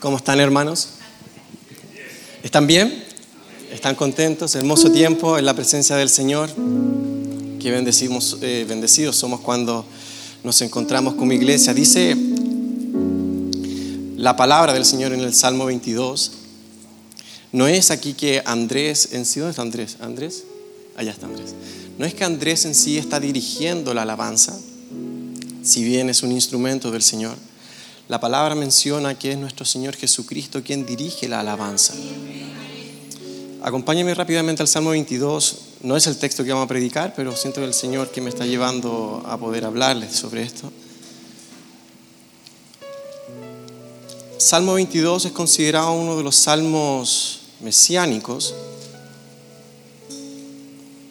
¿Cómo están hermanos? ¿Están bien? ¿Están contentos? Hermoso tiempo en la presencia del Señor. Qué bendecimos, eh, bendecidos somos cuando nos encontramos como iglesia. Dice la palabra del Señor en el Salmo 22. No es aquí que Andrés en sí, ¿dónde está Andrés? ¿Andrés? Allá está Andrés. No es que Andrés en sí está dirigiendo la alabanza, si bien es un instrumento del Señor. La palabra menciona que es nuestro Señor Jesucristo quien dirige la alabanza. Acompáñeme rápidamente al Salmo 22. No es el texto que vamos a predicar, pero siento que el Señor que me está llevando a poder hablarles sobre esto. Salmo 22 es considerado uno de los salmos mesiánicos,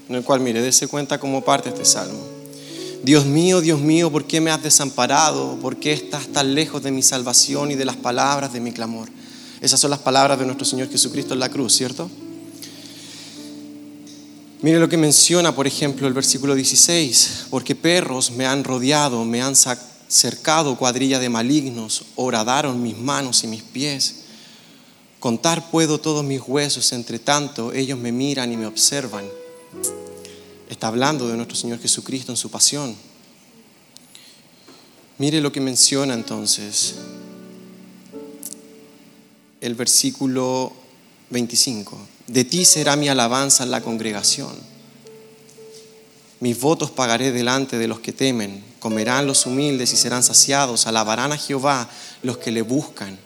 en el cual, mire, dése cuenta cómo parte este salmo. Dios mío, Dios mío, ¿por qué me has desamparado? ¿Por qué estás tan lejos de mi salvación y de las palabras de mi clamor? Esas son las palabras de nuestro Señor Jesucristo en la cruz, ¿cierto? Mire lo que menciona, por ejemplo, el versículo 16, porque perros me han rodeado, me han cercado cuadrilla de malignos, horadaron mis manos y mis pies. Contar puedo todos mis huesos, entre tanto ellos me miran y me observan. Está hablando de nuestro Señor Jesucristo en su pasión. Mire lo que menciona entonces el versículo 25. De ti será mi alabanza en la congregación. Mis votos pagaré delante de los que temen. Comerán los humildes y serán saciados. Alabarán a Jehová los que le buscan.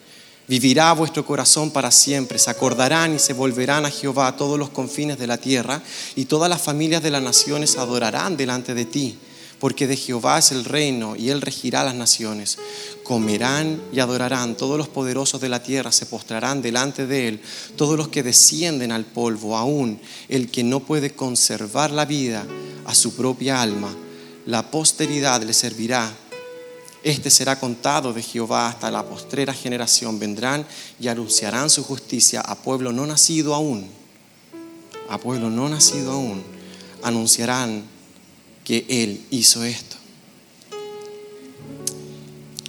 Vivirá vuestro corazón para siempre, se acordarán y se volverán a Jehová a todos los confines de la tierra, y todas las familias de las naciones adorarán delante de ti, porque de Jehová es el reino, y él regirá las naciones. Comerán y adorarán, todos los poderosos de la tierra se postrarán delante de él, todos los que descienden al polvo, aún el que no puede conservar la vida a su propia alma, la posteridad le servirá este será contado de Jehová hasta la postrera generación. Vendrán y anunciarán su justicia a pueblo no nacido aún. A pueblo no nacido aún. Anunciarán que Él hizo esto.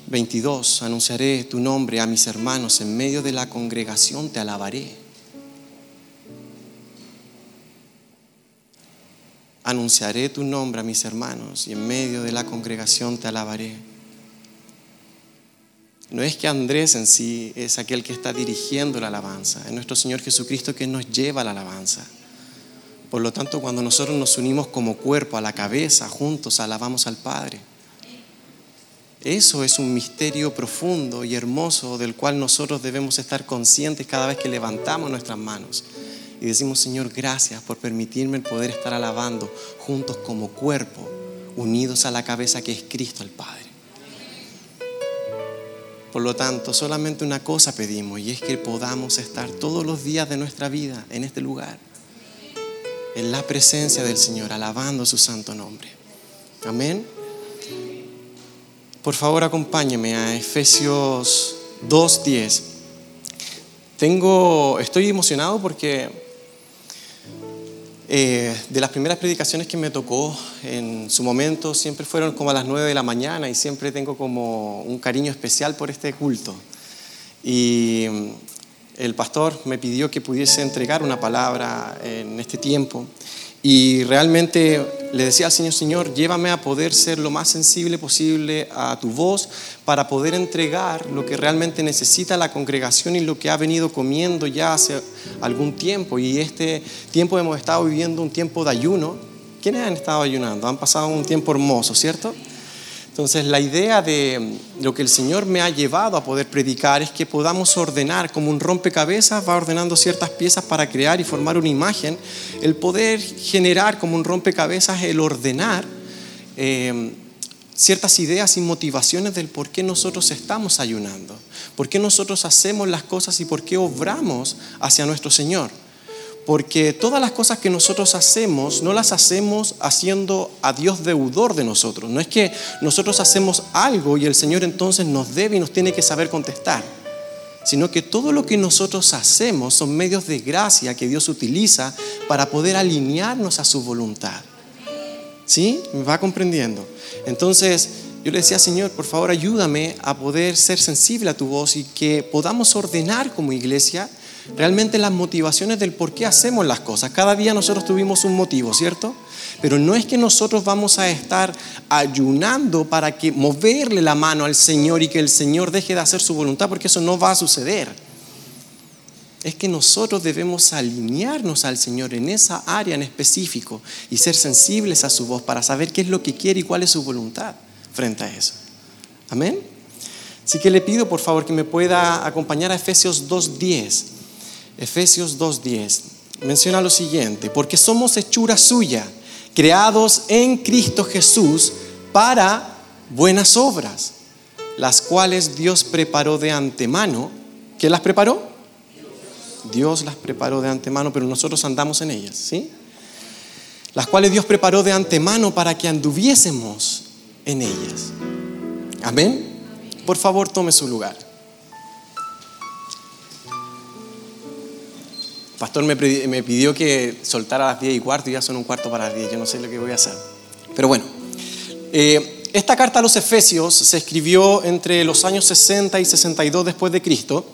22. Anunciaré tu nombre a mis hermanos. En medio de la congregación te alabaré. Anunciaré tu nombre a mis hermanos y en medio de la congregación te alabaré. No es que Andrés en sí es aquel que está dirigiendo la alabanza, es nuestro Señor Jesucristo que nos lleva a la alabanza. Por lo tanto, cuando nosotros nos unimos como cuerpo a la cabeza, juntos alabamos al Padre. Eso es un misterio profundo y hermoso del cual nosotros debemos estar conscientes cada vez que levantamos nuestras manos y decimos, Señor, gracias por permitirme el poder estar alabando juntos como cuerpo, unidos a la cabeza que es Cristo el Padre. Por lo tanto, solamente una cosa pedimos y es que podamos estar todos los días de nuestra vida en este lugar, en la presencia del Señor, alabando su santo nombre. Amén. Por favor, acompáñeme a Efesios 2:10. Tengo estoy emocionado porque eh, de las primeras predicaciones que me tocó en su momento siempre fueron como a las 9 de la mañana y siempre tengo como un cariño especial por este culto. Y mm, el pastor me pidió que pudiese entregar una palabra en este tiempo y realmente le decía al Señor, Señor, llévame a poder ser lo más sensible posible a tu voz para poder entregar lo que realmente necesita la congregación y lo que ha venido comiendo ya hace algún tiempo. Y este tiempo hemos estado viviendo un tiempo de ayuno. ¿Quiénes han estado ayunando? Han pasado un tiempo hermoso, ¿cierto? Entonces la idea de lo que el Señor me ha llevado a poder predicar es que podamos ordenar como un rompecabezas, va ordenando ciertas piezas para crear y formar una imagen, el poder generar como un rompecabezas, el ordenar eh, ciertas ideas y motivaciones del por qué nosotros estamos ayunando, por qué nosotros hacemos las cosas y por qué obramos hacia nuestro Señor. Porque todas las cosas que nosotros hacemos no las hacemos haciendo a Dios deudor de nosotros. No es que nosotros hacemos algo y el Señor entonces nos debe y nos tiene que saber contestar. Sino que todo lo que nosotros hacemos son medios de gracia que Dios utiliza para poder alinearnos a su voluntad. ¿Sí? ¿Me va comprendiendo? Entonces, yo le decía, Señor, por favor ayúdame a poder ser sensible a tu voz y que podamos ordenar como iglesia realmente las motivaciones del por qué hacemos las cosas. Cada día nosotros tuvimos un motivo, ¿cierto? Pero no es que nosotros vamos a estar ayunando para que moverle la mano al Señor y que el Señor deje de hacer su voluntad, porque eso no va a suceder. Es que nosotros debemos alinearnos al Señor en esa área en específico y ser sensibles a su voz para saber qué es lo que quiere y cuál es su voluntad frente a eso. Amén. Así que le pido por favor que me pueda acompañar a Efesios 2.10. Efesios 2.10 menciona lo siguiente, porque somos hechura suya, creados en Cristo Jesús para buenas obras, las cuales Dios preparó de antemano. ¿Quién las preparó? Dios las preparó de antemano, pero nosotros andamos en ellas, ¿sí? Las cuales Dios preparó de antemano para que anduviésemos en ellas. Amén. Por favor, tome su lugar. Pastor me, pidió que soltara las 10 y cuarto y ya son un cuarto para las 10. Yo no sé lo que voy a hacer. Pero bueno, eh, esta carta a los Efesios se escribió entre los años 60 y 62 después de Cristo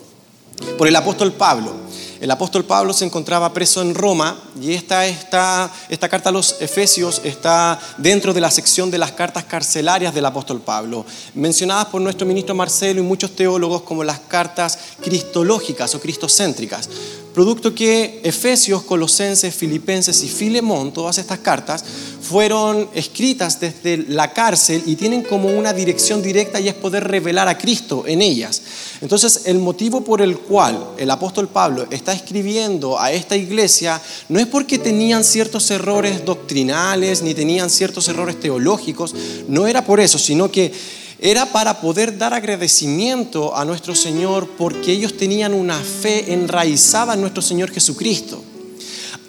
por el apóstol Pablo. El apóstol Pablo se encontraba preso en Roma y esta, esta, esta carta a los Efesios está dentro de la sección de las cartas carcelarias del apóstol Pablo, mencionadas por nuestro ministro Marcelo y muchos teólogos como las cartas cristológicas o cristocéntricas. Producto que Efesios, Colosenses, Filipenses y Filemón, todas estas cartas, fueron escritas desde la cárcel y tienen como una dirección directa y es poder revelar a Cristo en ellas. Entonces, el motivo por el cual el apóstol Pablo está escribiendo a esta iglesia no es porque tenían ciertos errores doctrinales ni tenían ciertos errores teológicos, no era por eso, sino que era para poder dar agradecimiento a nuestro Señor porque ellos tenían una fe enraizada en nuestro Señor Jesucristo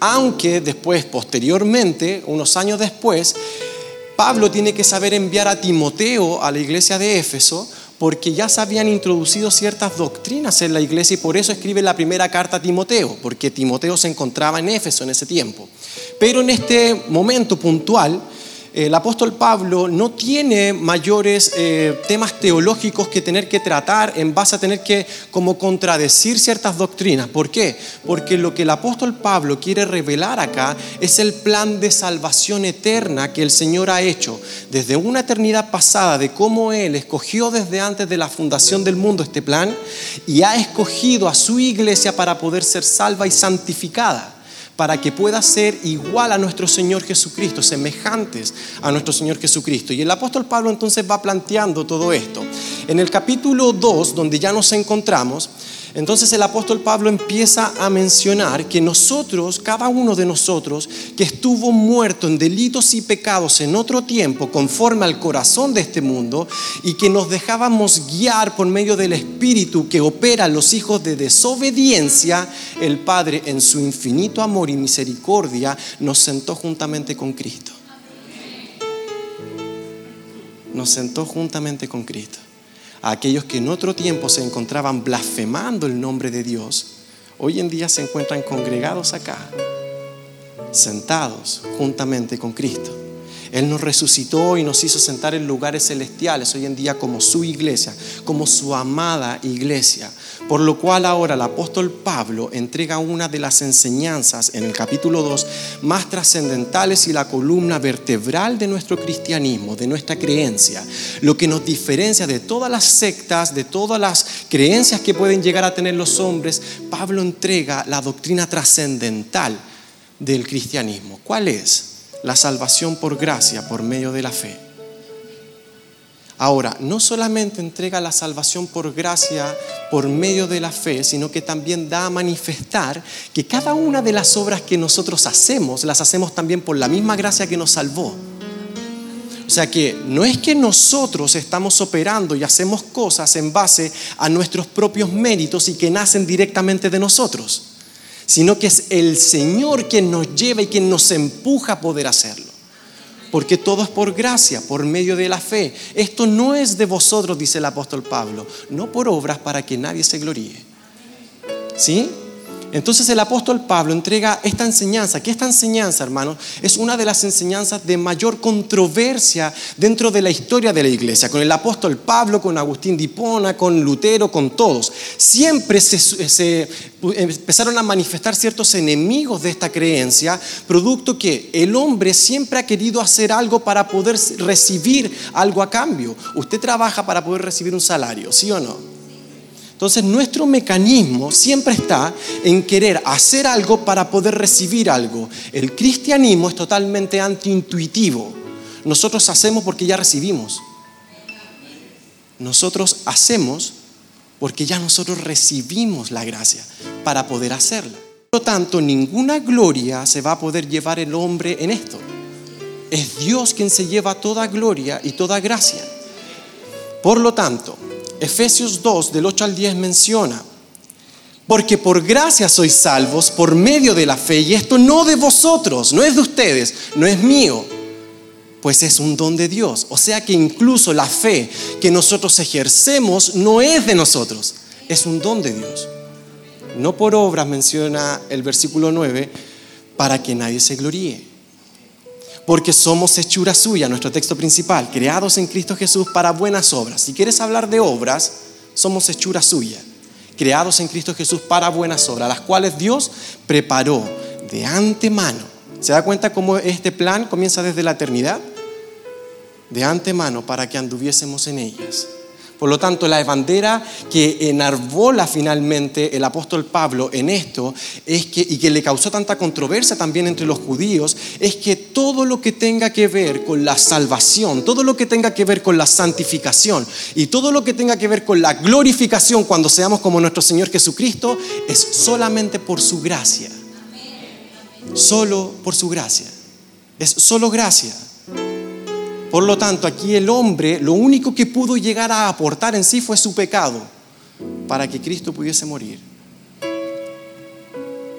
aunque después, posteriormente, unos años después, Pablo tiene que saber enviar a Timoteo a la iglesia de Éfeso porque ya se habían introducido ciertas doctrinas en la iglesia y por eso escribe la primera carta a Timoteo, porque Timoteo se encontraba en Éfeso en ese tiempo. Pero en este momento puntual, el apóstol Pablo no tiene mayores eh, temas teológicos que tener que tratar en base a tener que como contradecir ciertas doctrinas. ¿Por qué? Porque lo que el apóstol Pablo quiere revelar acá es el plan de salvación eterna que el Señor ha hecho desde una eternidad pasada, de cómo Él escogió desde antes de la fundación del mundo este plan y ha escogido a su iglesia para poder ser salva y santificada para que pueda ser igual a nuestro Señor Jesucristo, semejantes a nuestro Señor Jesucristo. Y el apóstol Pablo entonces va planteando todo esto. En el capítulo 2, donde ya nos encontramos, entonces el apóstol Pablo empieza a mencionar que nosotros, cada uno de nosotros, que estuvo muerto en delitos y pecados en otro tiempo, conforme al corazón de este mundo, y que nos dejábamos guiar por medio del Espíritu que opera los hijos de desobediencia, el Padre en su infinito amor y misericordia nos sentó juntamente con Cristo. Nos sentó juntamente con Cristo a aquellos que en otro tiempo se encontraban blasfemando el nombre de Dios, hoy en día se encuentran congregados acá, sentados juntamente con Cristo. Él nos resucitó y nos hizo sentar en lugares celestiales hoy en día como su iglesia, como su amada iglesia. Por lo cual ahora el apóstol Pablo entrega una de las enseñanzas en el capítulo 2 más trascendentales y la columna vertebral de nuestro cristianismo, de nuestra creencia. Lo que nos diferencia de todas las sectas, de todas las creencias que pueden llegar a tener los hombres, Pablo entrega la doctrina trascendental del cristianismo. ¿Cuál es? La salvación por gracia, por medio de la fe. Ahora, no solamente entrega la salvación por gracia por medio de la fe, sino que también da a manifestar que cada una de las obras que nosotros hacemos, las hacemos también por la misma gracia que nos salvó. O sea que no es que nosotros estamos operando y hacemos cosas en base a nuestros propios méritos y que nacen directamente de nosotros sino que es el Señor quien nos lleva y quien nos empuja a poder hacerlo. Porque todo es por gracia, por medio de la fe. Esto no es de vosotros, dice el apóstol Pablo, no por obras para que nadie se gloríe. ¿Sí? Entonces el apóstol Pablo entrega esta enseñanza, que esta enseñanza, hermanos, es una de las enseñanzas de mayor controversia dentro de la historia de la iglesia, con el apóstol Pablo, con Agustín de Hipona, con Lutero, con todos. Siempre se, empezaron a manifestar ciertos enemigos de esta creencia, producto que el hombre siempre ha querido hacer algo para poder recibir algo a cambio. Usted trabaja para poder recibir un salario, ¿sí o no? Entonces nuestro mecanismo siempre está en querer hacer algo para poder recibir algo. El cristianismo es totalmente antiintuitivo. Nosotros hacemos porque ya recibimos. Nosotros hacemos porque ya nosotros recibimos la gracia para poder hacerla. Por lo tanto, ninguna gloria se va a poder llevar el hombre en esto. Es Dios quien se lleva toda gloria y toda gracia. Por lo tanto, Efesios 2, del 8 al 10 menciona, porque por gracia sois salvos por medio de la fe, y esto no de vosotros, no es de ustedes, no es mío, pues es un don de Dios. O sea que incluso la fe que nosotros ejercemos no es de nosotros, es un don de Dios. No por obras menciona el versículo 9, para que nadie se gloríe porque somos hechura suya, nuestro texto principal, creados en Cristo Jesús para buenas obras. Si quieres hablar de obras, somos hechura suya, creados en Cristo Jesús para buenas obras, las cuales Dios preparó de antemano. ¿Se da cuenta cómo este plan comienza desde la eternidad? De antemano para que anduviésemos en ellas. Por lo tanto, la bandera que enarbola finalmente el apóstol Pablo en esto es que, y que le causó tanta controversia también entre los judíos, es que todo lo que tenga que ver con la salvación, todo lo que tenga que ver con la santificación y todo lo que tenga que ver con la glorificación cuando seamos como nuestro Señor Jesucristo, es solamente por su gracia. Solo por su gracia. Es solo gracia. Por lo tanto, aquí el hombre lo único que pudo llegar a aportar en sí fue su pecado para que Cristo pudiese morir.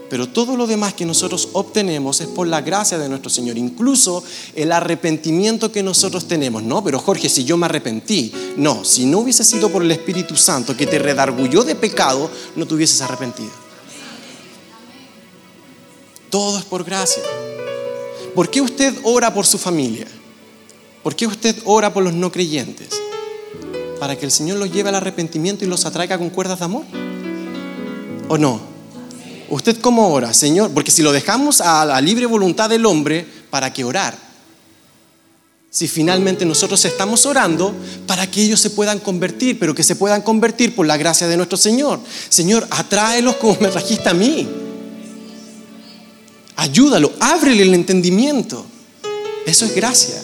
Pero todo lo demás que nosotros obtenemos es por la gracia de nuestro Señor, incluso el arrepentimiento que nosotros tenemos. No, pero Jorge, si yo me arrepentí, no, si no hubiese sido por el Espíritu Santo que te redargulló de pecado, no te hubieses arrepentido. Todo es por gracia. ¿Por qué usted ora por su familia? ¿Por qué usted ora por los no creyentes? ¿Para que el Señor los lleve al arrepentimiento y los atraiga con cuerdas de amor? ¿O no? ¿Usted cómo ora, Señor? Porque si lo dejamos a la libre voluntad del hombre, ¿para qué orar? Si finalmente nosotros estamos orando para que ellos se puedan convertir, pero que se puedan convertir por la gracia de nuestro Señor. Señor, atráelos como me trajiste a mí. Ayúdalo, ábrele el entendimiento. Eso es gracia.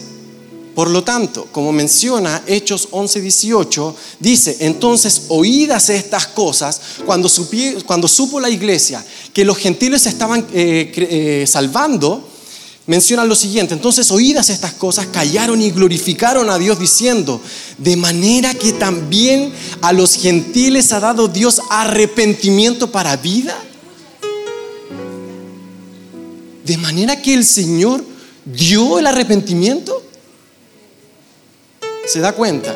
Por lo tanto, como menciona Hechos 11, 18, dice, entonces oídas estas cosas, cuando, supo la iglesia que los gentiles estaban eh, eh, salvando, menciona lo siguiente, entonces oídas estas cosas, callaron y glorificaron a Dios diciendo, de manera que también a los gentiles ha dado Dios arrepentimiento para vida. De manera que el Señor dio el arrepentimiento. ¿Se da cuenta?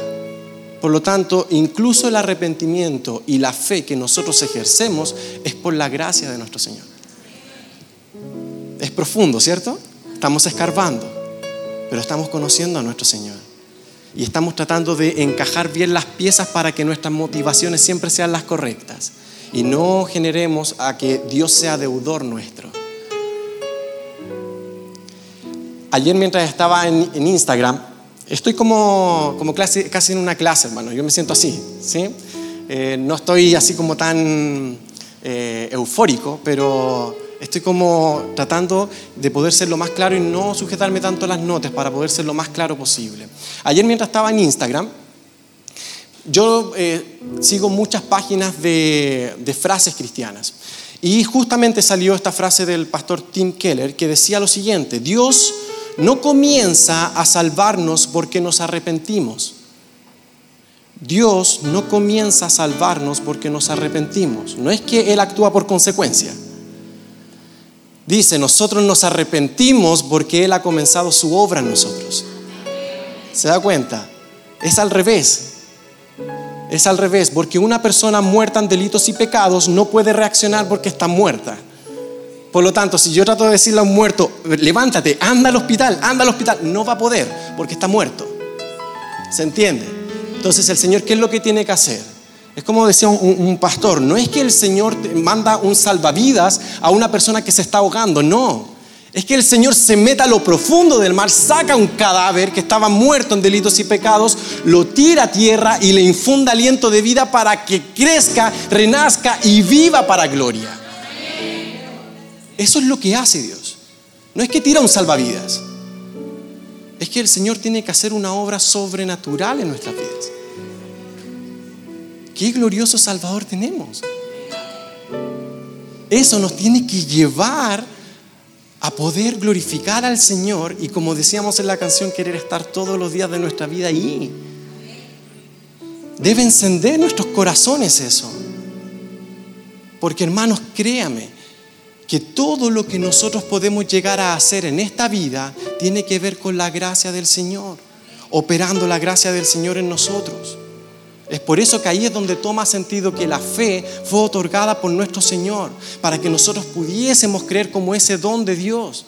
Por lo tanto, incluso el arrepentimiento y la fe que nosotros ejercemos es por la gracia de nuestro Señor. Es profundo, ¿cierto? Estamos escarbando, pero estamos conociendo a nuestro Señor. Y estamos tratando de encajar bien las piezas para que nuestras motivaciones siempre sean las correctas. Y no generemos a que Dios sea deudor nuestro. Ayer mientras estaba en, en Instagram, Estoy como, como clase, casi en una clase, hermano. Yo me siento así, ¿sí? Eh, no estoy así como tan eh, eufórico, pero estoy como tratando de poder ser lo más claro y no sujetarme tanto a las notas para poder ser lo más claro posible. Ayer mientras estaba en Instagram, yo eh, sigo muchas páginas de, de frases cristianas. Y justamente salió esta frase del pastor Tim Keller que decía lo siguiente, Dios no comienza a salvarnos porque nos arrepentimos. Dios no comienza a salvarnos porque nos arrepentimos. No es que Él actúa por consecuencia. Dice, nosotros nos arrepentimos porque Él ha comenzado su obra en nosotros. ¿Se da cuenta? Es al revés. Es al revés, porque una persona muerta en delitos y pecados no puede reaccionar porque está muerta. Por lo tanto, si yo trato de decirle a un muerto, levántate, anda al hospital, anda al hospital, no va a poder porque está muerto. ¿Se entiende? Entonces el Señor, ¿qué es lo que tiene que hacer? Es como decía un, pastor, no es que el Señor manda un salvavidas a una persona que se está ahogando, no. Es que el Señor se meta a lo profundo del mar, saca un cadáver que estaba muerto en delitos y pecados, lo tira a tierra y le infunda aliento de vida para que crezca, renazca y viva para gloria. Eso es lo que hace Dios. No es que tira un salvavidas. Es que el Señor tiene que hacer una obra sobrenatural en nuestras vidas. Qué glorioso Salvador tenemos. Eso nos tiene que llevar a poder glorificar al Señor y como decíamos en la canción, querer estar todos los días de nuestra vida ahí. Debe encender nuestros corazones eso. Porque hermanos, créame, que todo lo que nosotros podemos llegar a hacer en esta vida tiene que ver con la gracia del Señor, operando la gracia del Señor en nosotros. Es por eso que ahí es donde toma sentido que la fe fue otorgada por nuestro Señor, para que nosotros pudiésemos creer como ese don de Dios.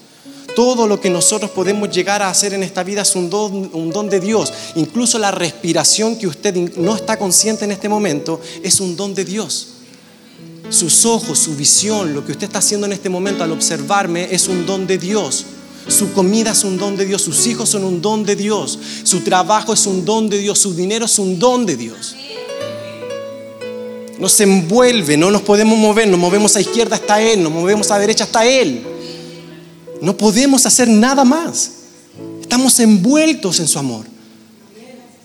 Todo lo que nosotros podemos llegar a hacer en esta vida es un don, un don de Dios. Incluso la respiración que usted no está consciente en este momento es un don de Dios. Sus ojos, su visión, lo que usted está haciendo en este momento al observarme es un don de Dios. Su comida es un don de Dios, sus hijos son un don de Dios, su trabajo es un don de Dios, su dinero es un don de Dios. Nos envuelve, no nos podemos mover, nos movemos a izquierda hasta Él, nos movemos a derecha hasta Él. No podemos hacer nada más. Estamos envueltos en su amor.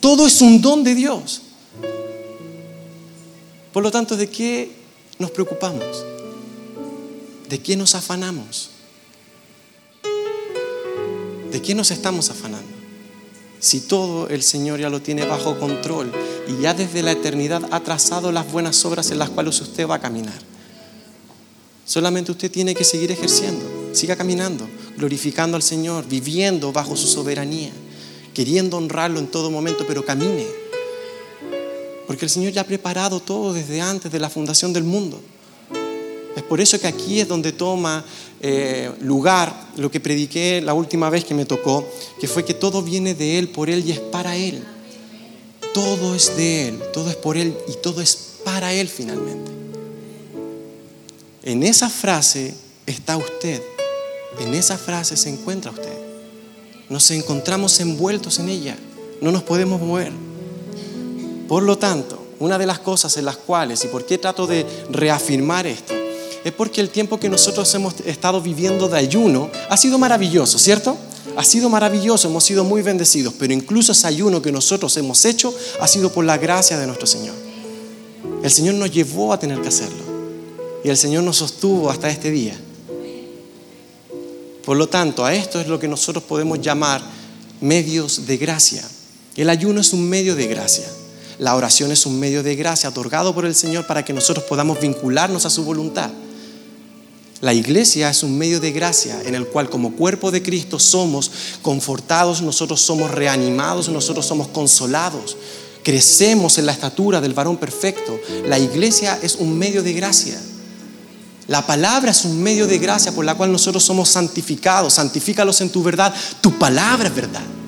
Todo es un don de Dios. Por lo tanto, ¿de qué nos preocupamos? ¿De qué nos afanamos? ¿De qué nos estamos afanando? Si todo el Señor ya lo tiene bajo control y ya desde la eternidad ha trazado las buenas obras en las cuales usted va a caminar. Solamente usted tiene que seguir ejerciendo, siga caminando, glorificando al Señor, viviendo bajo su soberanía, queriendo honrarlo en todo momento, pero camine. Porque el Señor ya ha preparado todo desde antes de la fundación del mundo. Es por eso que aquí es donde toma eh, lugar lo que prediqué la última vez que me tocó, que fue que todo viene de Él, por Él y es para Él. Todo es de Él, todo es por Él y todo es para Él finalmente. En esa frase está usted, en esa frase se encuentra usted. Nos encontramos envueltos en ella, no nos podemos mover. Por lo tanto, una de las cosas en las cuales, y por qué trato de reafirmar esto, es porque el tiempo que nosotros hemos estado viviendo de ayuno ha sido maravilloso, ¿cierto? Ha sido maravilloso, hemos sido muy bendecidos, pero incluso ese ayuno que nosotros hemos hecho ha sido por la gracia de nuestro Señor. El Señor nos llevó a tener que hacerlo y el Señor nos sostuvo hasta este día. Por lo tanto, a esto es lo que nosotros podemos llamar medios de gracia. El ayuno es un medio de gracia. La oración es un medio de gracia otorgado por el Señor para que nosotros podamos vincularnos a su voluntad. La iglesia es un medio de gracia en el cual como cuerpo de Cristo somos confortados, nosotros somos reanimados, nosotros somos consolados, crecemos en la estatura del varón perfecto. La iglesia es un medio de gracia. La palabra es un medio de gracia por la cual nosotros somos santificados. Santifícalos en tu verdad. Tu palabra es verdad.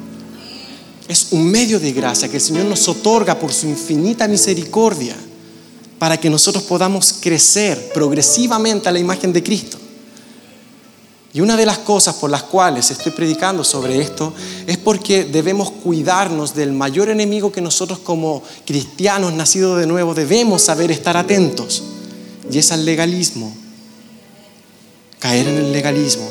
Es un medio de gracia que el Señor nos otorga por su infinita misericordia para que nosotros podamos crecer progresivamente a la imagen de Cristo. Y una de las cosas por las cuales estoy predicando sobre esto es porque debemos cuidarnos del mayor enemigo que nosotros como cristianos nacidos de nuevo debemos saber estar atentos. Y es al legalismo. Caer en el legalismo.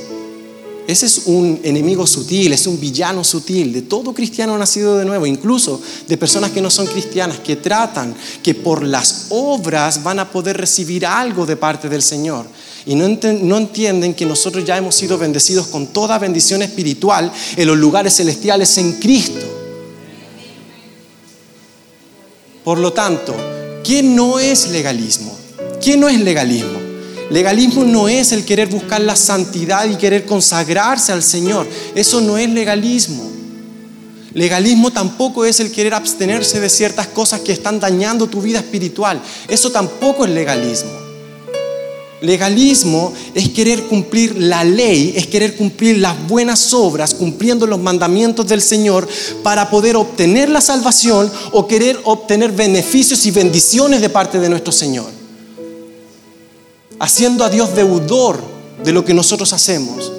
Ese es un enemigo sutil, es un villano sutil de todo cristiano nacido de nuevo, incluso de personas que no son cristianas, que tratan que por las obras van a poder recibir algo de parte del Señor. Y no, entienden que nosotros ya hemos sido bendecidos con toda bendición espiritual en los lugares celestiales en Cristo. Por lo tanto, ¿qué no es legalismo? ¿Qué no es legalismo? Legalismo no es el querer buscar la santidad y querer consagrarse al Señor. Eso no es legalismo. Legalismo tampoco es el querer abstenerse de ciertas cosas que están dañando tu vida espiritual. Eso tampoco es legalismo. Legalismo es querer cumplir la ley, es querer cumplir las buenas obras, cumpliendo los mandamientos del Señor para poder obtener la salvación o querer obtener beneficios y bendiciones de parte de nuestro Señor. Haciendo a Dios deudor de lo que nosotros hacemos.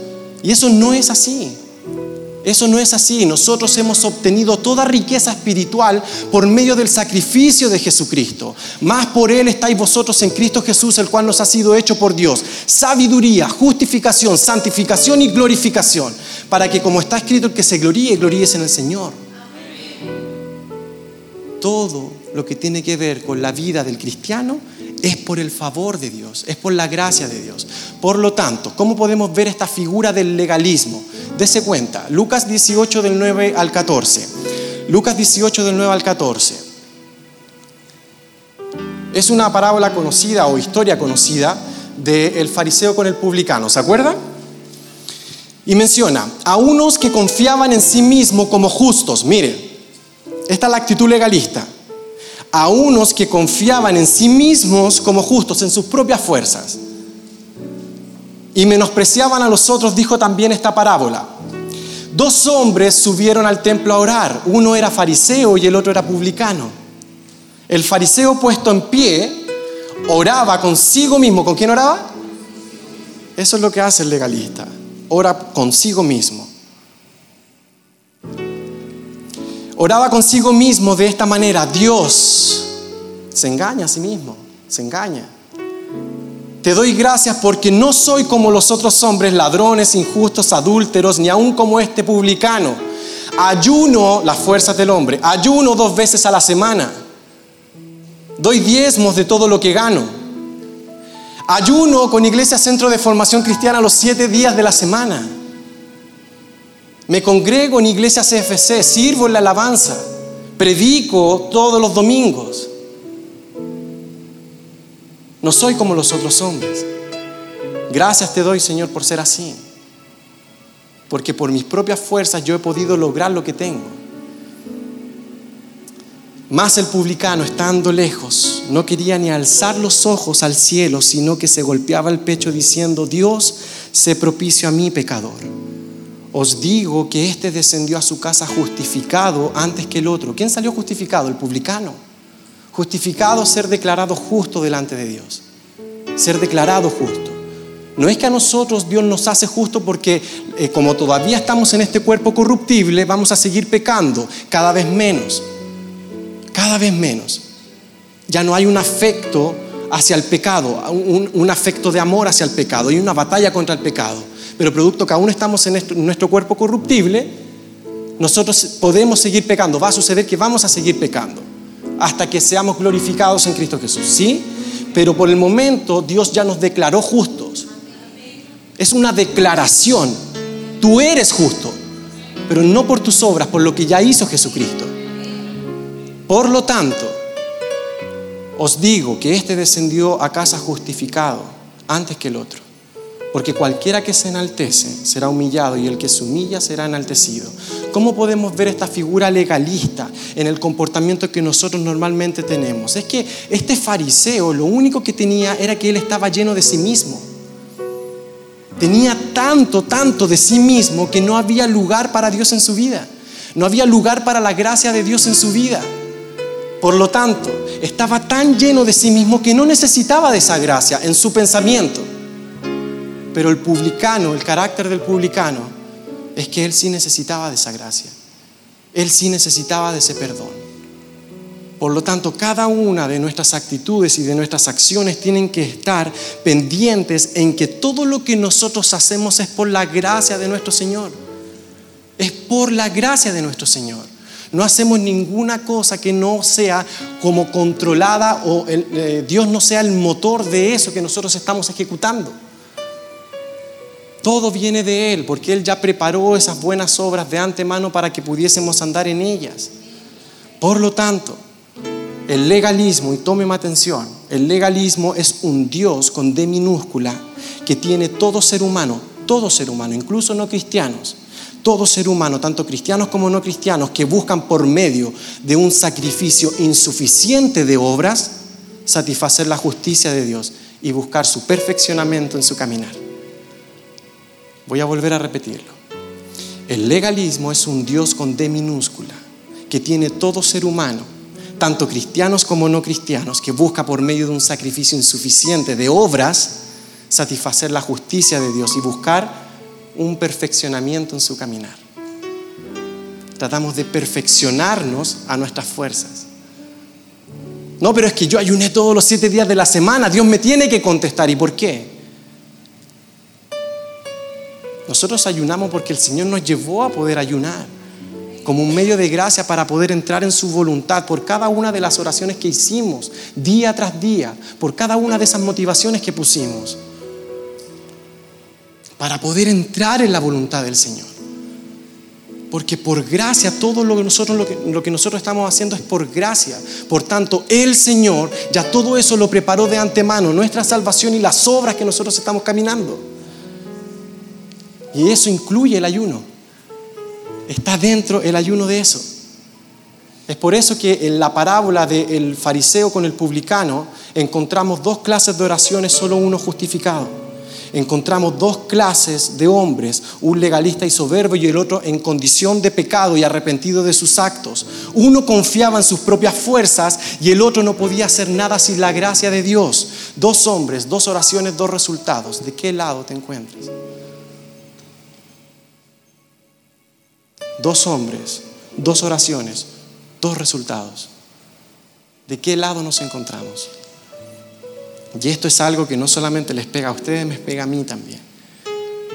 Y eso no es así. Eso no es así. Nosotros hemos obtenido toda riqueza espiritual por medio del sacrificio de Jesucristo. Más por Él estáis vosotros en Cristo Jesús, el cual nos ha sido hecho por Dios. Sabiduría, justificación, santificación y glorificación. Para que como está escrito, el que se gloríe, gloríes en el Señor. Todo lo que tiene que ver con la vida del cristiano es por el favor de Dios, es por la gracia de Dios. Por lo tanto, ¿cómo podemos ver esta figura del legalismo? Dese cuenta, Lucas 18 del 9 al 14. Lucas 18 del 9 al 14. Es una parábola conocida o historia conocida del fariseo con el publicano, ¿se acuerda? Y menciona a unos que confiaban en sí mismos como justos. Mire, esta es la actitud legalista a unos que confiaban en sí mismos como justos, en sus propias fuerzas. Y menospreciaban a los otros, dijo también esta parábola. Dos hombres subieron al templo a orar. Uno era fariseo y el otro era publicano. El fariseo puesto en pie oraba consigo mismo. ¿Con quién oraba? Eso es lo que hace el legalista. Ora consigo mismo. Oraba consigo mismo de esta manera, Dios se engaña a sí mismo, se engaña. Te doy gracias porque no soy como los otros hombres, ladrones, injustos, adúlteros, ni aun como este publicano. Ayuno las fuerzas del hombre, ayuno dos veces a la semana. Doy diezmos de todo lo que gano. Ayuno con Iglesia Centro de Formación Cristiana los siete días de la semana. Me congrego en iglesia CFC, sirvo en la alabanza, predico todos los domingos. No soy como los otros hombres. Gracias te doy, Señor, por ser así. Porque por mis propias fuerzas yo he podido lograr lo que tengo. Más el publicano, estando lejos, no quería ni alzar los ojos al cielo, sino que se golpeaba el pecho diciendo, Dios, se propicio a mí pecador. Os digo que éste descendió a su casa justificado antes que el otro. ¿Quién salió justificado? El publicano. Justificado ser declarado justo delante de Dios. Ser declarado justo. No es que a nosotros Dios nos hace justo porque eh, como todavía estamos en este cuerpo corruptible, vamos a seguir pecando cada vez menos. Cada vez menos. Ya no hay un afecto hacia el pecado, un, un afecto de amor hacia el pecado y una batalla contra el pecado pero producto que aún estamos en nuestro cuerpo corruptible, nosotros podemos seguir pecando. Va a suceder que vamos a seguir pecando hasta que seamos glorificados en Cristo Jesús. ¿Sí? Pero por el momento Dios ya nos declaró justos. Es una declaración. Tú eres justo, pero no por tus obras, por lo que ya hizo Jesucristo. Por lo tanto, os digo que éste descendió a casa justificado antes que el otro. Porque cualquiera que se enaltece será humillado y el que se humilla será enaltecido. ¿Cómo podemos ver esta figura legalista en el comportamiento que nosotros normalmente tenemos? Es que este fariseo lo único que tenía era que él estaba lleno de sí mismo. Tenía tanto, tanto de sí mismo que no había lugar para Dios en su vida. No había lugar para la gracia de Dios en su vida. Por lo tanto, estaba tan lleno de sí mismo que no necesitaba de esa gracia en su pensamiento. Pero el publicano, el carácter del publicano, es que él sí necesitaba de esa gracia. Él sí necesitaba de ese perdón. Por lo tanto, cada una de nuestras actitudes y de nuestras acciones tienen que estar pendientes en que todo lo que nosotros hacemos es por la gracia de nuestro Señor. Es por la gracia de nuestro Señor. No hacemos ninguna cosa que no sea como controlada o eh, Dios no sea el motor de eso que nosotros estamos ejecutando. Todo viene de Él, porque Él ya preparó esas buenas obras de antemano para que pudiésemos andar en ellas. Por lo tanto, el legalismo, y tómeme atención, el legalismo es un Dios con D minúscula que tiene todo ser humano, todo ser humano, incluso no cristianos, todo ser humano, tanto cristianos como no cristianos, que buscan por medio de un sacrificio insuficiente de obras, satisfacer la justicia de Dios y buscar su perfeccionamiento en su caminar. Voy a volver a repetirlo. El legalismo es un Dios con D minúscula, que tiene todo ser humano, tanto cristianos como no cristianos, que busca por medio de un sacrificio insuficiente de obras, satisfacer la justicia de Dios y buscar un perfeccionamiento en su caminar. Tratamos de perfeccionarnos a nuestras fuerzas. No, pero es que yo ayuné todos los siete días de la semana, Dios me tiene que contestar. ¿Y por qué? Nosotros ayunamos porque el Señor nos llevó a poder ayunar como un medio de gracia para poder entrar en su voluntad por cada una de las oraciones que hicimos, día tras día, por cada una de esas motivaciones que pusimos para poder entrar en la voluntad del Señor. Porque por gracia, todo lo que, nosotros, lo, que, lo que nosotros estamos haciendo es por gracia. Por tanto, el Señor ya todo eso lo preparó de antemano, nuestra salvación y las obras que nosotros estamos caminando. Y eso incluye el ayuno. Está dentro el ayuno de eso. Es por eso que en la parábola del fariseo con el publicano encontramos dos clases de oraciones, solo uno justificado encontramos dos clases de hombres, un legalista y soberbio y el otro en condición de pecado y arrepentido de sus actos. Uno confiaba en sus propias fuerzas y el otro no podía hacer nada sin la gracia de Dios. Dos hombres, dos oraciones, dos resultados. ¿De qué lado te encuentras? Dos hombres, dos oraciones, dos resultados. ¿De qué lado nos encontramos? Y esto es algo que no solamente les pega a ustedes, me pega a mí también.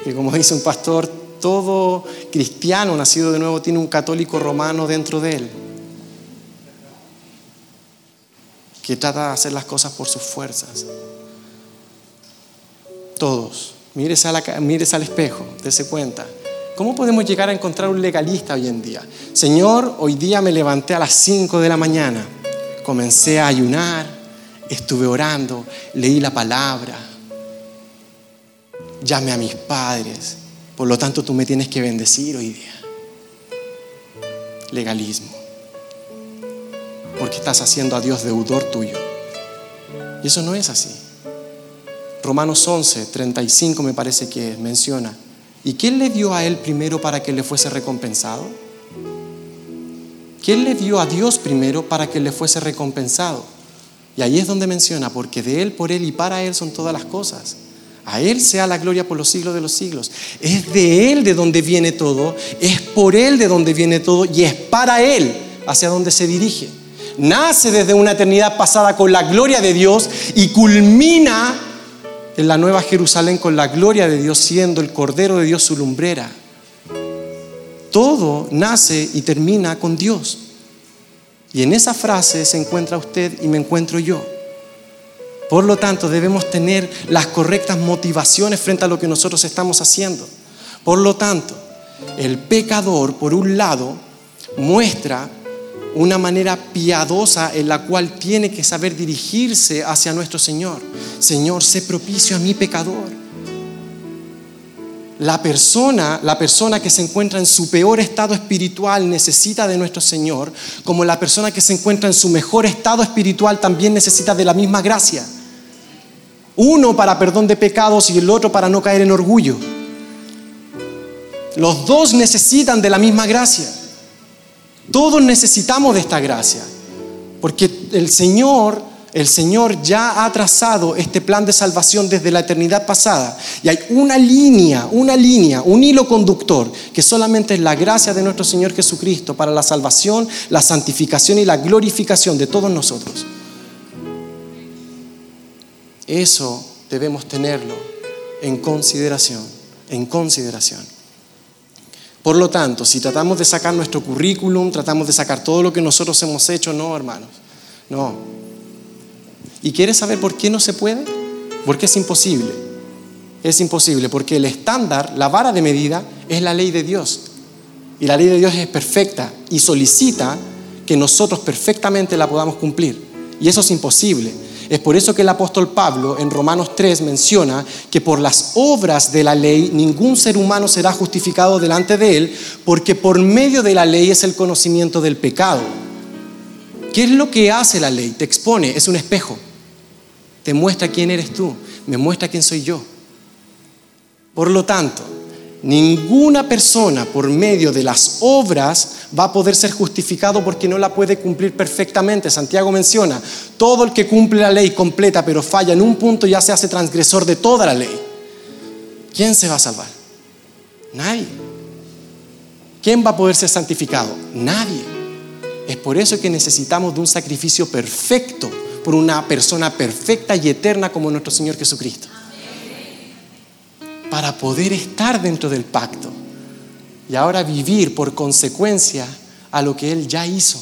Que como dice un pastor, todo cristiano nacido de nuevo tiene un católico romano dentro de él. Que trata de hacer las cosas por sus fuerzas. Todos. Mírese, al espejo, dése cuenta. ¿Cómo podemos llegar a encontrar un legalista hoy en día? Señor, hoy día me levanté a las 5 de la mañana, comencé a ayunar, estuve orando, leí la palabra, llamé a mis padres, por lo tanto tú me tienes que bendecir hoy día. Legalismo. Porque estás haciendo a Dios deudor tuyo. Y eso no es así. Romanos 11, 35 me parece que menciona. ¿Y quién le dio a él primero para que le fuese recompensado? ¿Quién le dio a Dios primero para que le fuese recompensado? Y ahí es donde menciona, porque de Él, por Él y para Él son todas las cosas. A Él sea la gloria por los siglos de los siglos. Es de Él de donde viene todo, es por Él de donde viene todo y es para Él hacia donde se dirige. Nace desde una eternidad pasada con la gloria de Dios y culmina en la nueva Jerusalén con la gloria de Dios siendo el Cordero de Dios su lumbrera. Todo nace y termina con Dios. Y en esa frase se encuentra usted y me encuentro yo. Por lo tanto, debemos tener las correctas motivaciones frente a lo que nosotros estamos haciendo. Por lo tanto, el pecador, por un lado, muestra una manera piadosa en la cual tiene que saber dirigirse hacia nuestro Señor. Señor, sé propicio a mi pecador la persona, la persona que se encuentra en su peor estado espiritual necesita de nuestro Señor, como la persona que se encuentra en su mejor estado espiritual también necesita de la misma gracia. Uno para perdón de pecados y el otro para no caer en orgullo. Los dos necesitan de la misma gracia. Todos necesitamos de esta gracia. Porque el Señor el Señor ya ha trazado este plan de salvación desde la eternidad pasada. Y hay una línea, una línea, un hilo conductor, que solamente es la gracia de nuestro Señor Jesucristo para la salvación, la santificación y la glorificación de todos nosotros. Eso debemos tenerlo en consideración, en consideración. Por lo tanto, si tratamos de sacar nuestro currículum, tratamos de sacar todo lo que nosotros hemos hecho, no, hermanos. No, ¿Y quieres saber por qué no se puede? Porque es imposible. Es imposible porque el estándar, la vara de medida, es la ley de Dios. Y la ley de Dios es perfecta y solicita que nosotros perfectamente la podamos cumplir. Y eso es imposible. Es por eso que el apóstol Pablo en Romanos 3 menciona que por las obras de la ley ningún ser humano será justificado delante de él, porque por medio de la ley es el conocimiento del pecado. ¿Qué es lo que hace la ley? Te expone, es un espejo. Te muestra quién eres tú, me muestra quién soy yo. Por lo tanto, Ninguna persona por medio de las obras va a poder ser justificado porque no la puede cumplir perfectamente. Santiago menciona, todo el que cumple la ley completa pero falla en un punto ya se hace transgresor de toda la ley. ¿Quién se va a salvar? Nadie. ¿Quién va a poder ser santificado? Nadie. Es por eso que necesitamos de un sacrificio perfecto por una persona perfecta y eterna como nuestro Señor Jesucristo para poder estar dentro del pacto y ahora vivir por consecuencia a lo que Él ya hizo.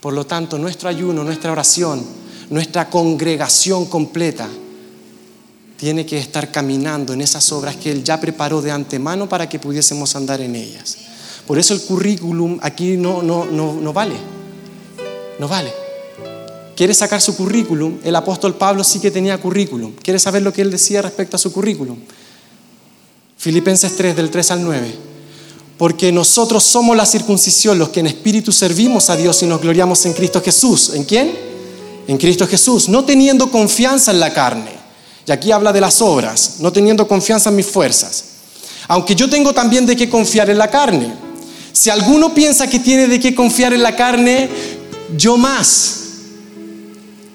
Por lo tanto, nuestro ayuno, nuestra oración, nuestra congregación completa tiene que estar caminando en esas obras que Él ya preparó de antemano para que pudiésemos andar en ellas. Por eso el currículum aquí no, no, no, no vale. No vale. ¿Quiere sacar su currículum? El apóstol Pablo sí que tenía currículum. ¿Quiere saber lo que él decía respecto a su currículum? Filipenses 3, del 3 al 9. Porque nosotros somos la circuncisión, los que en espíritu servimos a Dios y nos gloriamos en Cristo Jesús. ¿En quién? En Cristo Jesús. No teniendo confianza en la carne. Y aquí habla de las obras. No teniendo confianza en mis fuerzas. Aunque yo tengo también de qué confiar en la carne. Si alguno piensa que tiene de qué confiar en la carne, yo más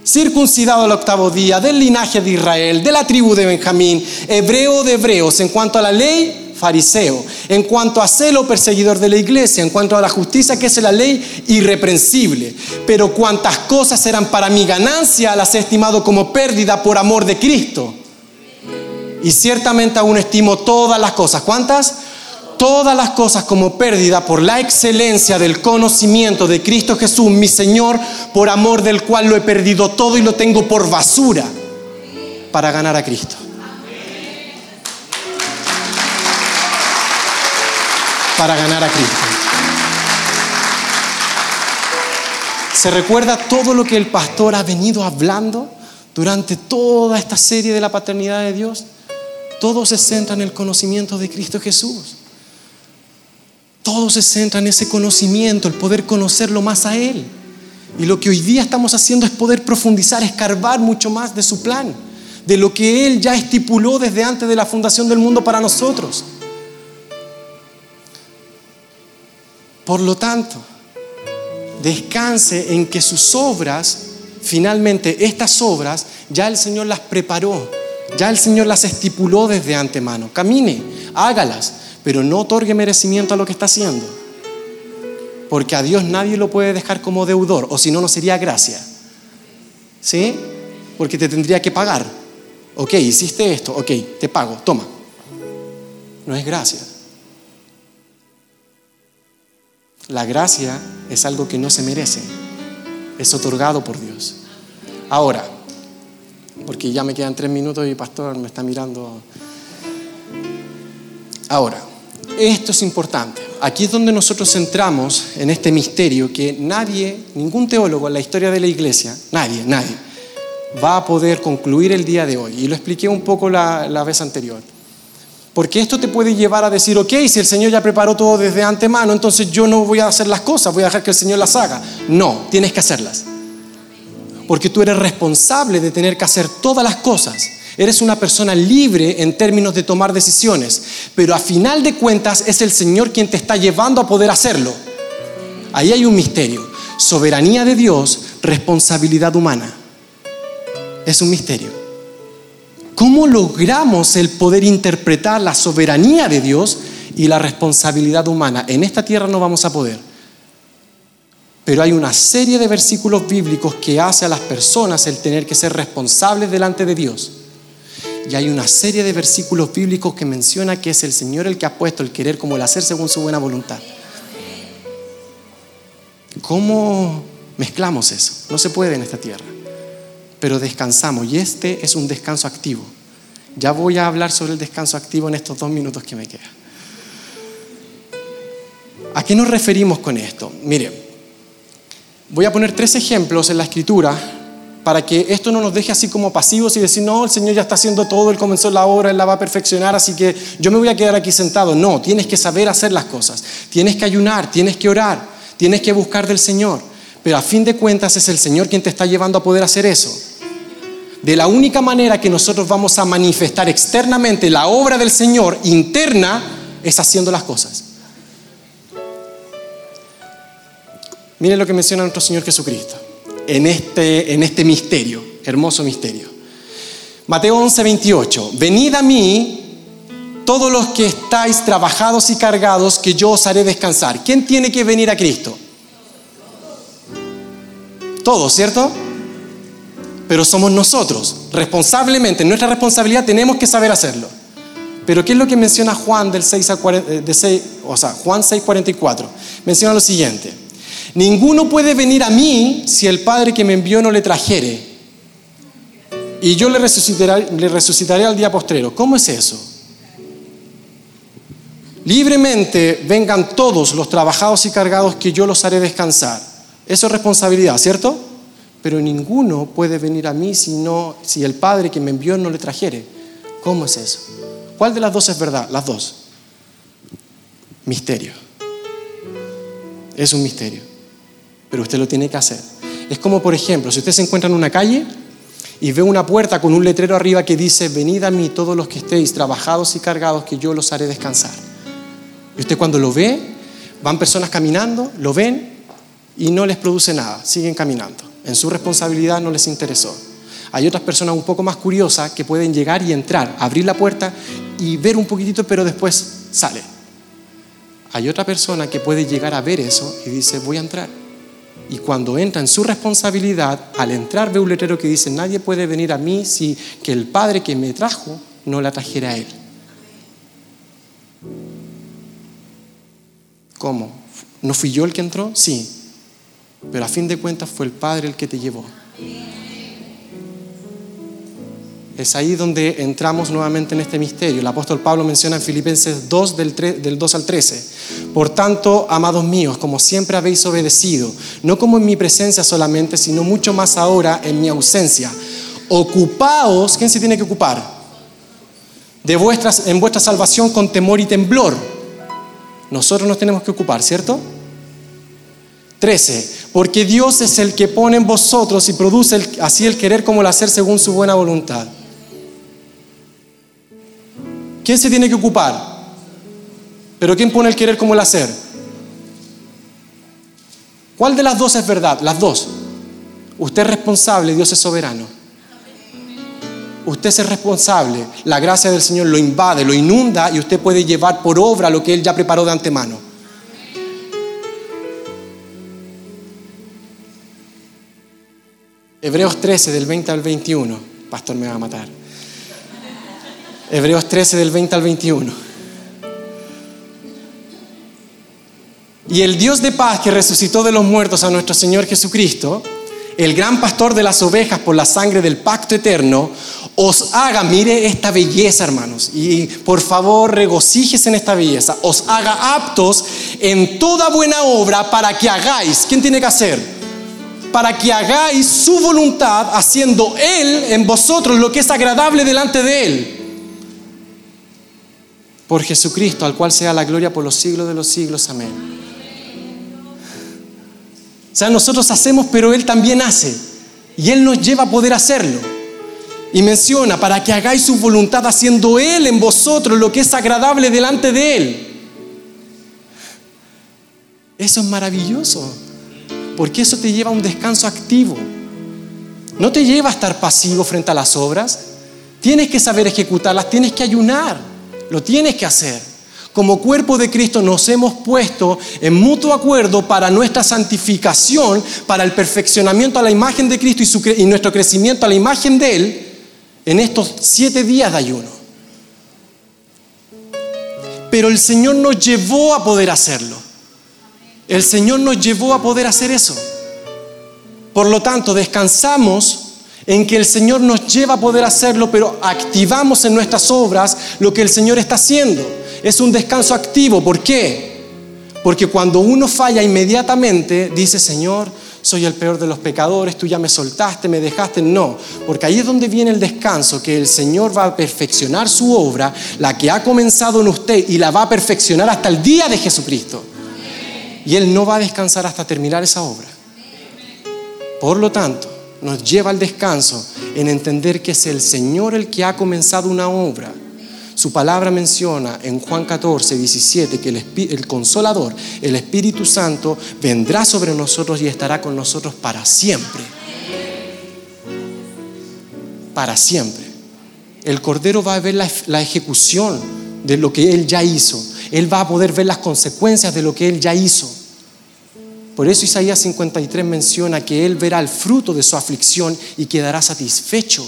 circuncidado al octavo día, del linaje de Israel, de la tribu de Benjamín, hebreo de hebreos, en cuanto a la ley, fariseo, en cuanto a celo, perseguidor de la iglesia, en cuanto a la justicia, que es la ley, irreprensible. Pero cuantas cosas eran para mi ganancia, las he estimado como pérdida por amor de Cristo. Y ciertamente aún estimo todas las cosas. ¿Cuántas? Todas las cosas como pérdida por la excelencia del conocimiento de Cristo Jesús, mi Señor, por amor del cual lo he perdido todo y lo tengo por basura para ganar a Cristo. Para ganar a Cristo. ¿Se recuerda todo lo que el pastor ha venido hablando durante toda esta serie de la paternidad de Dios? Todo se centra en el conocimiento de Cristo Jesús. Todo se centra en ese conocimiento, el poder conocerlo más a Él. Y lo que hoy día estamos haciendo es poder profundizar, escarbar mucho más de su plan, de lo que Él ya estipuló desde antes de la fundación del mundo para nosotros. Por lo tanto, descanse en que sus obras, finalmente estas obras, ya el Señor las preparó, ya el Señor las estipuló desde antemano. Camine, hágalas, pero no otorgue merecimiento a lo que está haciendo. Porque a Dios nadie lo puede dejar como deudor, o si no, no sería gracia. ¿Sí? Porque te tendría que pagar. Ok, hiciste esto, ok, te pago, toma. No es gracia. La gracia es algo que no se merece, es otorgado por Dios. Ahora, porque ya me quedan tres minutos y pastor me está mirando. Ahora, esto es importante. Aquí es donde nosotros centramos en este misterio que nadie, ningún teólogo en la historia de la iglesia, nadie, nadie, va a poder concluir el día de hoy. Y lo expliqué un poco la, la vez anterior. Porque esto te puede llevar a decir, ok, si el Señor ya preparó todo desde antemano, entonces yo no voy a hacer las cosas, voy a dejar que el Señor las haga. No, tienes que hacerlas. Porque tú eres responsable de tener que hacer todas las cosas Eres una persona libre en términos de tomar decisiones, pero a final de cuentas es el Señor quien te está llevando a poder hacerlo. Ahí hay un misterio. Soberanía de Dios, responsabilidad humana. Es un misterio. ¿Cómo logramos el poder interpretar la soberanía de Dios y la responsabilidad humana? En esta tierra no vamos a poder. Pero hay una serie de versículos bíblicos que hace a las personas el tener que ser responsables delante de Dios. Y hay una serie de versículos bíblicos que menciona que es el Señor el que ha puesto el querer como el hacer según su buena voluntad. ¿Cómo mezclamos eso? No se puede en esta tierra. Pero descansamos y este es un descanso activo. Ya voy a hablar sobre el descanso activo en estos dos minutos que me quedan. ¿A qué nos referimos con esto? Mire, voy a poner tres ejemplos en la escritura para que esto no nos deje así como pasivos y decir, no, el Señor ya está haciendo todo, Él comenzó la obra, Él la va a perfeccionar, así que yo me voy a quedar aquí sentado. No, tienes que saber hacer las cosas, tienes que ayunar, tienes que orar, tienes que buscar del Señor, pero a fin de cuentas es el Señor quien te está llevando a poder hacer eso. De la única manera que nosotros vamos a manifestar externamente la obra del Señor interna es haciendo las cosas. Miren lo que menciona nuestro Señor Jesucristo en este, en este misterio, hermoso misterio. Mateo 11, 28. Venid a mí todos los que estáis trabajados y cargados, que yo os haré descansar. ¿Quién tiene que venir a Cristo? Todos, ¿cierto? Pero somos nosotros, responsablemente, nuestra responsabilidad tenemos que saber hacerlo. Pero ¿qué es lo que menciona Juan del 6 a 40, eh, de 6, o sea, Juan 6:44? Menciona lo siguiente: Ninguno puede venir a mí si el Padre que me envió no le trajere. Y yo le resucitaré, al día postrero. ¿Cómo es eso? Libremente vengan todos los trabajados y cargados que yo los haré descansar. Eso es responsabilidad, ¿cierto? Pero ninguno puede venir a mí si, no, si el Padre que me envió no le trajere. ¿Cómo es eso? ¿Cuál de las dos es verdad? Las dos. Misterio. Es un misterio. Pero usted lo tiene que hacer. Es como, por ejemplo, si usted se encuentra en una calle y ve una puerta con un letrero arriba que dice, venid a mí todos los que estéis trabajados y cargados, que yo los haré descansar. Y usted cuando lo ve, van personas caminando, lo ven y no les produce nada, siguen caminando. En su responsabilidad no les interesó. Hay otras personas un poco más curiosas que pueden llegar y entrar, abrir la puerta y ver un poquitito, pero después sale. Hay otra persona que puede llegar a ver eso y dice, voy a entrar. Y cuando entra en su responsabilidad, al entrar ve un letrero que dice, nadie puede venir a mí si que el Padre que me trajo no la trajera a Él. ¿Cómo? ¿No fui yo el que entró? Sí. Pero a fin de cuentas fue el Padre el que te llevó. Es ahí donde entramos nuevamente en este misterio. El apóstol Pablo menciona en Filipenses 2 del, 3, 2 al 13. Por tanto, amados míos, como siempre habéis obedecido, no como en mi presencia solamente, sino mucho más ahora en mi ausencia. Ocupaos, ¿quién se tiene que ocupar? De vuestras, en vuestra salvación con temor y temblor. Nosotros nos tenemos que ocupar, ¿cierto? 13. Porque Dios es el que pone en vosotros y produce así el querer como el hacer según su buena voluntad. ¿Quién se tiene que ocupar? Pero ¿quién pone el querer como el hacer? ¿Cuál de las dos es verdad? Las dos. Usted es responsable, Dios es soberano. Usted es responsable, la gracia del Señor lo invade, lo inunda y usted puede llevar por obra lo que Él ya preparó de antemano. Hebreos 13 del 20 al 21, pastor me va a matar. Hebreos 13 del 20 al 21. Y el Dios de paz que resucitó de los muertos a nuestro Señor Jesucristo, el gran pastor de las ovejas por la sangre del pacto eterno, os haga, mire esta belleza hermanos, y por favor regocíjese en esta belleza, os haga aptos en toda buena obra para que hagáis, ¿quién tiene que hacer? Para que hagáis su voluntad, haciendo Él en vosotros lo que es agradable delante de Él por Jesucristo, al cual sea la gloria por los siglos de los siglos. Amén. O sea, nosotros hacemos, pero Él también hace. Y Él nos lleva a poder hacerlo. Y menciona, para que hagáis su voluntad haciendo Él en vosotros lo que es agradable delante de Él. Eso es maravilloso, porque eso te lleva a un descanso activo. No te lleva a estar pasivo frente a las obras. Tienes que saber ejecutarlas, tienes que ayunar. Lo tienes que hacer. Como cuerpo de Cristo nos hemos puesto en mutuo acuerdo para nuestra santificación, para el perfeccionamiento a la imagen de Cristo y, y nuestro crecimiento a la imagen de Él en estos siete días de ayuno. Pero el Señor nos llevó a poder hacerlo. El Señor nos llevó a poder hacer eso. Por lo tanto, descansamos en que el Señor nos lleva a poder hacerlo, pero activamos en nuestras obras lo que el Señor está haciendo. Es un descanso activo. ¿Por qué? Porque cuando uno falla inmediatamente, dice, Señor, soy el peor de los pecadores, tú ya me soltaste, me dejaste. No, porque ahí es donde viene el descanso, que el Señor va a perfeccionar su obra, la que ha comenzado en usted y la va a perfeccionar hasta el día de Jesucristo. Y Él no va a descansar hasta terminar esa obra. Por lo tanto, nos lleva al descanso en entender que es el Señor el que ha comenzado una obra su palabra menciona en Juan 14, 17 que el, consolador, el Espíritu Santo, vendrá sobre nosotros y estará con nosotros para siempre. Para siempre. El Cordero va a ver la, la ejecución de lo que Él ya hizo. Él va a poder ver las consecuencias de lo que Él ya hizo. Por eso Isaías 53 menciona que Él verá el fruto de su aflicción y quedará satisfecho.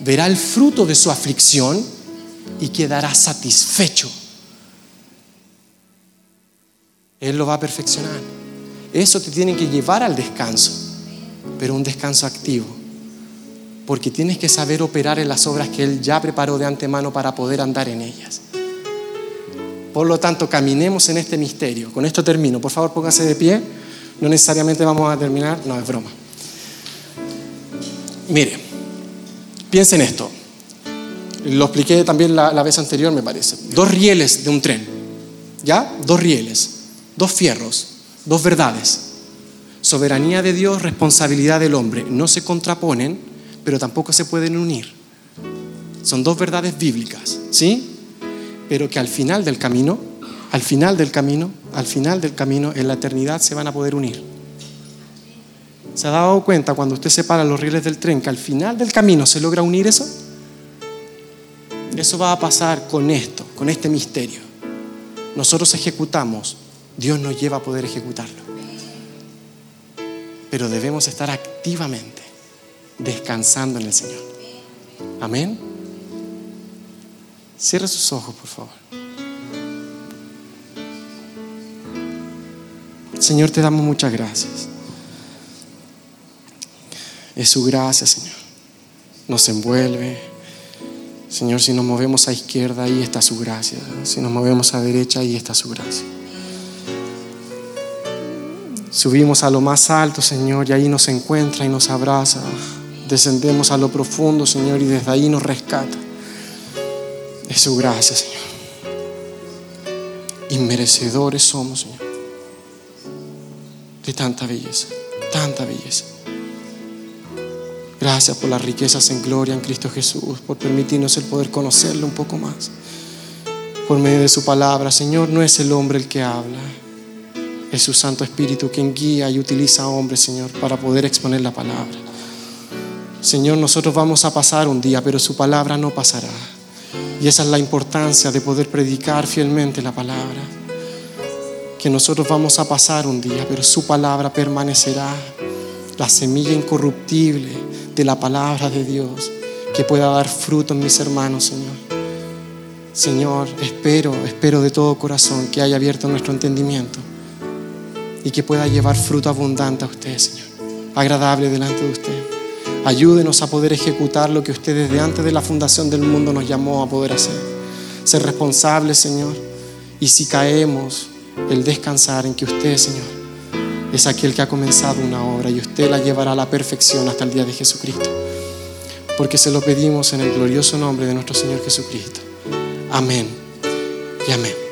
Verá el fruto de su aflicción y quedará satisfecho. Él lo va a perfeccionar. Eso te tiene que llevar al descanso, pero un descanso activo. Porque tienes que saber operar en las obras que Él ya preparó de antemano para poder andar en ellas. Por lo tanto, caminemos en este misterio. Con esto termino. Por favor, póngase de pie. No necesariamente vamos a terminar. No, es broma. Mire, piensen esto. Lo expliqué también la, vez anterior, me parece. Dos rieles de un tren. ¿Ya? Dos rieles. Dos fierros. Dos verdades. Soberanía de Dios, responsabilidad del hombre. No se contraponen, pero tampoco se pueden unir. Son dos verdades bíblicas, ¿sí? Pero que al final del camino, al final del camino, al final del camino, en la eternidad se van a poder unir. ¿Se ha dado cuenta cuando usted separa los rieles del tren que al final del camino se logra unir eso? Eso va a pasar con esto, con este misterio. Nosotros ejecutamos, Dios nos lleva a poder ejecutarlo. Pero debemos estar activamente descansando en el Señor. Amén. Cierre sus ojos, por favor. Señor, te damos muchas gracias. Es su gracia, Señor. Nos envuelve Señor, si nos movemos a izquierda, ahí está su gracia. Si nos movemos a derecha, ahí está su gracia. Subimos a lo más alto, Señor, y ahí nos encuentra y nos abraza. Descendemos a lo profundo, Señor, y desde ahí nos rescata. Es su gracia, Señor. Inmerecedores somos, Señor, de tanta belleza, tanta belleza. Gracias por las riquezas en gloria en Cristo Jesús, por permitirnos el poder conocerlo un poco más. Por medio de su palabra, Señor, no es el hombre el que habla, es su Santo Espíritu quien guía y utiliza a hombres, Señor, para poder exponer la palabra. Señor, nosotros vamos a pasar un día, pero su palabra no pasará. Y esa es la importancia de poder predicar fielmente la palabra. Que nosotros vamos a pasar un día, pero su palabra permanecerá. La semilla incorruptible de la palabra de Dios que pueda dar fruto en mis hermanos, Señor. Señor, espero, espero de todo corazón que haya abierto nuestro entendimiento y que pueda llevar fruto abundante a usted, Señor, agradable delante de usted. Ayúdenos a poder ejecutar lo que usted desde antes de la fundación del mundo nos llamó a poder hacer. Ser responsables, Señor, y si caemos, el descansar en que usted, Señor, es aquel que ha comenzado una obra y usted la llevará a la perfección hasta el día de Jesucristo. Porque se lo pedimos en el glorioso nombre de nuestro Señor Jesucristo. Amén y amén.